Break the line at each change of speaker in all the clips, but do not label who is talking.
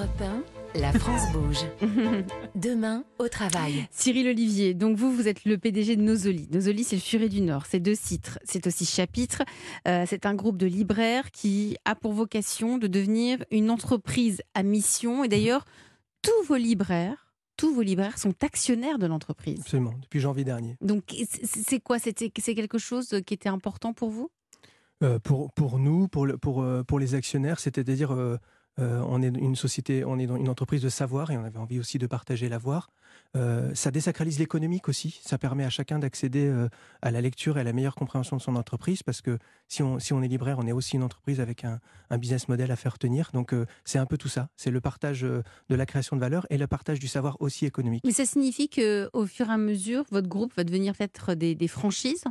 Europe 1, la France bouge. Demain, au travail.
Cyril Olivier, donc vous, vous êtes le PDG de Nosoli. Nosoli, c'est le Furet du Nord, c'est deux titres, c'est aussi chapitre. Euh, c'est un groupe de libraires qui a pour vocation de devenir une entreprise à mission. Et d'ailleurs, tous vos libraires, tous vos libraires sont actionnaires de l'entreprise.
Absolument, depuis janvier dernier.
Donc c'est quoi? C'est quelque chose qui était important pour vous?
Euh, pour, pour nous, pour, le, pour, euh, pour les actionnaires, c'est-à-dire euh, on est une société, on est dans une entreprise de savoir et on avait envie aussi de partager l'avoir. Euh, ça désacralise l'économique aussi. Ça permet à chacun d'accéder euh, à la lecture et à la meilleure compréhension de son entreprise parce que si on, si on est libraire, on est aussi une entreprise avec un, business model à faire tenir. Donc c'est un peu tout ça. C'est le partage de la création de valeur et le partage du savoir aussi économique.
Mais ça signifie qu'au fur et à mesure, votre groupe va devenir peut-être des, franchises?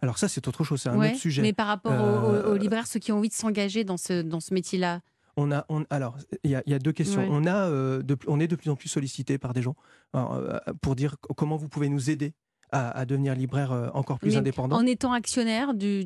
Alors ça, c'est autre chose, c'est un autre sujet.
Mais par rapport aux, aux, libraires, ceux qui ont envie de s'engager dans ce, dans ce métier-là?
On a, alors, il y, a deux questions. On, a, euh, on est de plus en plus sollicité par des gens euh, pour dire comment vous pouvez nous aider à, devenir libraire euh, encore plus indépendant.
En étant actionnaire du,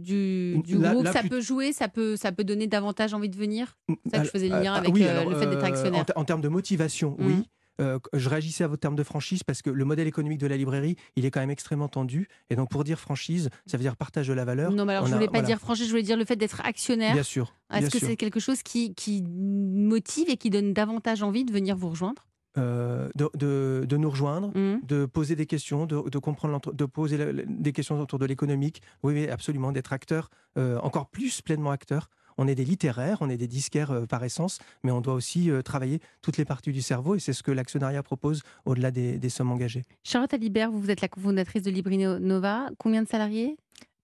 groupe, ça peut jouer, ça peut, ça peut donner davantage envie de venir? C'est ça que je faisais le lien avec le fait d'être actionnaire.
En, termes de motivation, oui. Euh, je réagissais à vos termes de franchise parce que le modèle économique de la librairie, il est quand même extrêmement tendu. Et donc, pour dire franchise, ça veut dire partage de la valeur.
Non, mais alors je ne voulais pas dire franchise, je voulais dire le fait d'être actionnaire.
Bien sûr.
Est-ce que c'est quelque chose qui, qui motive et qui donne davantage envie de venir vous rejoindre?
Euh, de, de, nous rejoindre, mmh. de poser des questions, de, de comprendre, de poser des questions autour de l'économique. Oui, absolument, d'être acteur, euh, encore plus pleinement acteur on est des littéraires, on est des disquaires euh, par essence, mais on doit aussi euh, travailler toutes les parties du cerveau et c'est ce que l'actionnariat propose au-delà des, sommes engagées.
Charlotte Alibert, vous, êtes la cofondatrice de Librino Nova. Combien de salariés?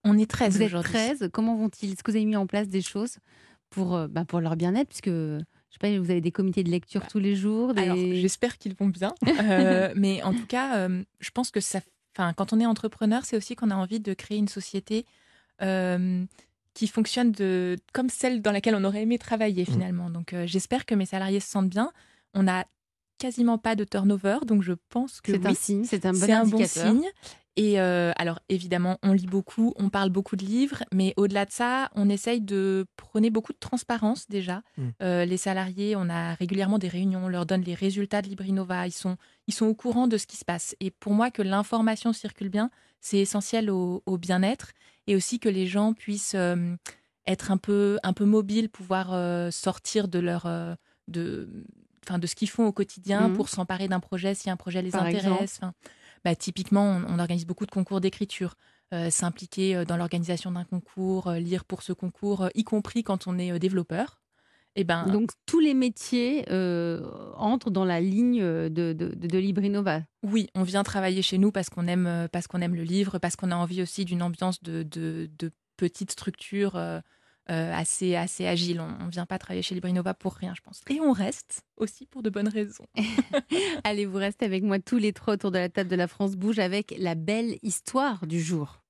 On est 13
Vous êtes 13. Comment vont-ils? Est-ce que vous avez mis en place des choses pour, euh, bah, pour leur bien-être? Puisque je sais pas, vous avez des comités de lecture tous les jours.
j'espère qu'ils vont bien. mais en tout cas, je pense que ça, quand on est entrepreneur, c'est aussi qu'on a envie de créer une société qui fonctionne de, comme celle dans laquelle on aurait aimé travailler mmh. finalement. Donc euh, j'espère que mes salariés se sentent bien. On n'a quasiment pas de turnover, donc je pense que
c'est un signe, c'est un bon,
un bon signe. Et euh, alors évidemment, on lit beaucoup, on parle beaucoup de livres, mais au-delà de ça, on essaye de prôner beaucoup de transparence déjà. Mmh. Euh, les salariés, on a régulièrement des réunions, on leur donne les résultats de Librinova, ils sont, ils sont au courant de ce qui se passe. Et pour moi, que l'information circule bien, c'est essentiel au, au bien-être et aussi que les gens puissent euh, être un peu, un peu mobiles, pouvoir euh, sortir de leur de, enfin, de ce qu'ils font au quotidien mmh. pour s'emparer d'un projet si un projet les intéresse. Bah, typiquement, on, organise beaucoup de concours d'écriture. Euh, s'impliquer dans l'organisation d'un concours, lire pour ce concours, y compris quand on est développeur.
Eh ben, Donc tous les métiers entrent dans la ligne de, de, de, Librinova.
Oui, on vient travailler chez nous parce qu'on aime, parce qu'on aime le livre, parce qu'on a envie aussi d'une ambiance de, de, petite structure assez, assez agile. On ne vient pas travailler chez Librinova pour rien, je pense. Et on reste aussi pour de bonnes raisons.
Allez, vous restez avec moi tous les trois autour de la table de la France Bouge avec la belle histoire du jour.